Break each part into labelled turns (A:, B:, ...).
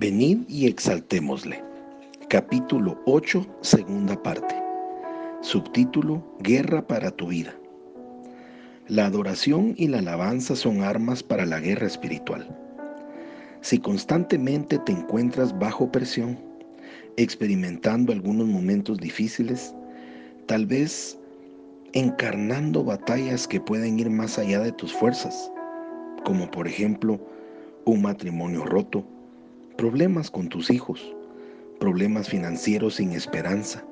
A: Venid y exaltémosle. Capítulo 8, segunda parte. Subtítulo Guerra para tu vida. La adoración y la alabanza son armas para la guerra espiritual. Si constantemente te encuentras bajo presión, experimentando algunos momentos difíciles, tal vez encarnando batallas que pueden ir más allá de tus fuerzas, como por ejemplo un matrimonio roto, problemas con tus hijos, problemas financieros sin esperanza,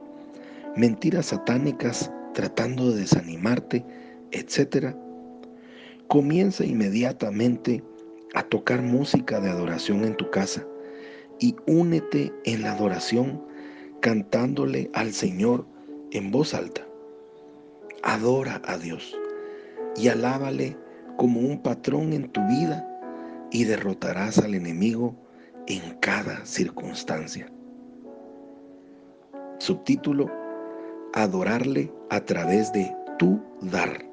A: mentiras satánicas tratando de desanimarte, etc. Comienza inmediatamente a tocar música de adoración en tu casa y únete en la adoración cantándole al Señor en voz alta. Adora a Dios y alábale como un patrón en tu vida y derrotarás al enemigo en cada circunstancia. Subtítulo, adorarle a través de tu dar.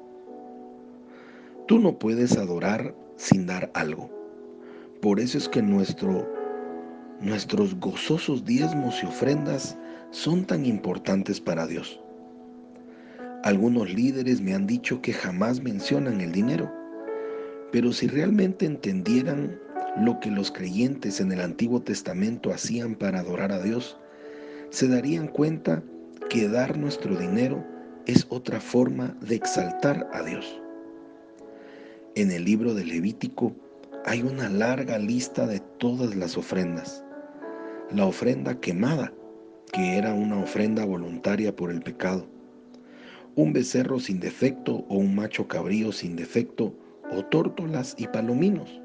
A: Tú no puedes adorar sin dar algo. Por eso es que nuestro, nuestros gozosos diezmos y ofrendas son tan importantes para Dios. Algunos líderes me han dicho que jamás mencionan el dinero, pero si realmente entendieran lo que los creyentes en el Antiguo Testamento hacían para adorar a Dios, se darían cuenta que dar nuestro dinero es otra forma de exaltar a Dios. En el libro de Levítico hay una larga lista de todas las ofrendas. La ofrenda quemada, que era una ofrenda voluntaria por el pecado. Un becerro sin defecto o un macho cabrío sin defecto o tórtolas y palominos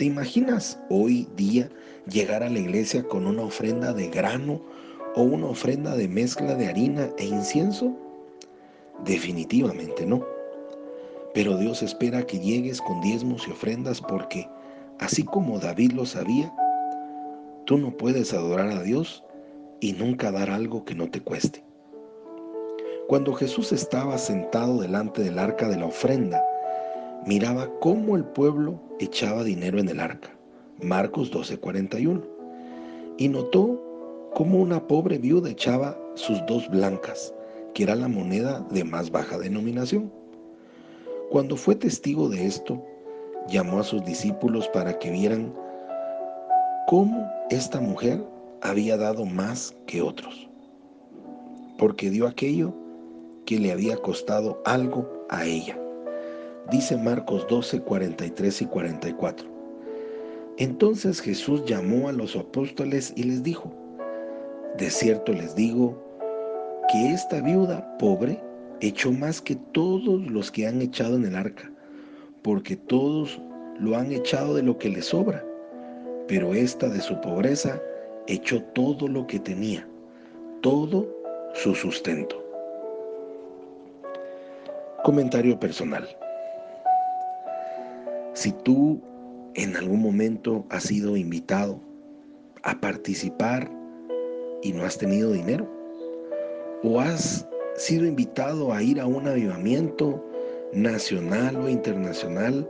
A: ¿Te imaginas hoy día llegar a la iglesia con una ofrenda de grano o una ofrenda de mezcla de harina e incienso? Definitivamente no. Pero Dios espera que llegues con diezmos y ofrendas porque, así como David lo sabía, tú no puedes adorar a Dios y nunca dar algo que no te cueste. Cuando Jesús estaba sentado delante del arca de la ofrenda, miraba cómo el pueblo echaba dinero en el arca. Marcos 12:41. Y notó cómo una pobre viuda echaba sus dos blancas, que era la moneda de más baja denominación. Cuando fue testigo de esto, llamó a sus discípulos para que vieran cómo esta mujer había dado más que otros, porque dio aquello que le había costado algo a ella. Dice Marcos 12, 43 y 44. Entonces Jesús llamó a los apóstoles y les dijo, de cierto les digo que esta viuda pobre echó más que todos los que han echado en el arca, porque todos lo han echado de lo que le sobra, pero esta de su pobreza echó todo lo que tenía, todo su sustento. Comentario personal. Si tú en algún momento has sido invitado a participar y no has tenido dinero, o has sido invitado a ir a un avivamiento nacional o internacional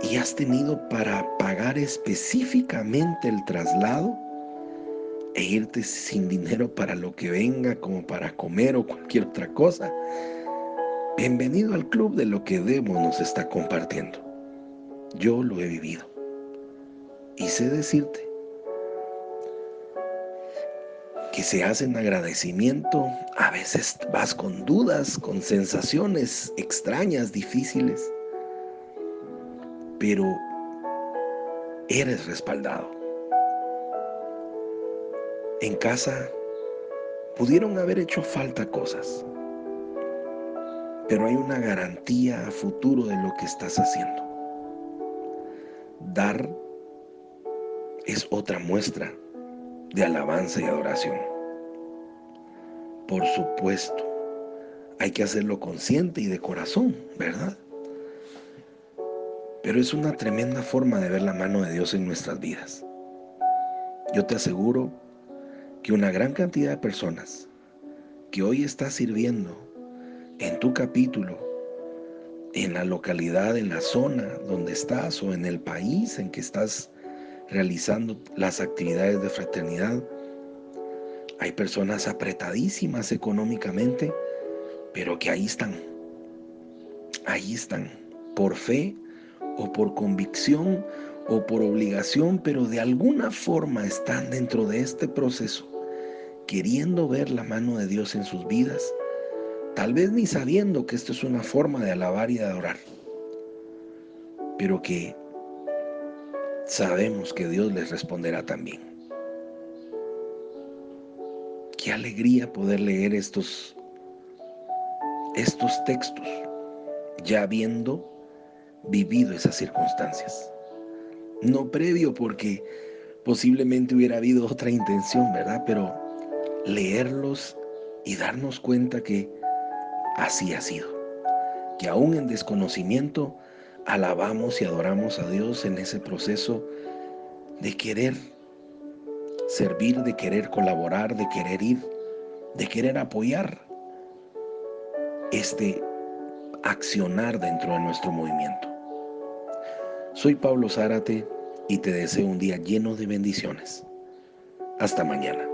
A: y has tenido para pagar específicamente el traslado e irte sin dinero para lo que venga, como para comer o cualquier otra cosa, Bienvenido al club de lo que Demo nos está compartiendo. Yo lo he vivido. Y sé decirte que se hacen agradecimiento, a veces vas con dudas, con sensaciones extrañas, difíciles, pero eres respaldado. En casa pudieron haber hecho falta cosas, pero hay una garantía a futuro de lo que estás haciendo. Dar es otra muestra de alabanza y adoración. Por supuesto, hay que hacerlo consciente y de corazón, ¿verdad? Pero es una tremenda forma de ver la mano de Dios en nuestras vidas. Yo te aseguro que una gran cantidad de personas que hoy está sirviendo en tu capítulo, en la localidad, en la zona donde estás o en el país en que estás realizando las actividades de fraternidad. Hay personas apretadísimas económicamente, pero que ahí están. Ahí están, por fe o por convicción o por obligación, pero de alguna forma están dentro de este proceso, queriendo ver la mano de Dios en sus vidas, tal vez ni sabiendo que esto es una forma de alabar y de adorar, pero que sabemos que Dios les responderá también. Qué alegría poder leer estos, estos textos, ya habiendo vivido esas circunstancias. No previo porque posiblemente hubiera habido otra intención, ¿verdad? Pero leerlos y darnos cuenta que así ha sido. Que aún en desconocimiento alabamos y adoramos a Dios en ese proceso de querer servir, de querer colaborar, de querer ir, de querer apoyar este accionar dentro de nuestro movimiento. Soy Pablo Zárate y te deseo un día lleno de bendiciones. Hasta mañana.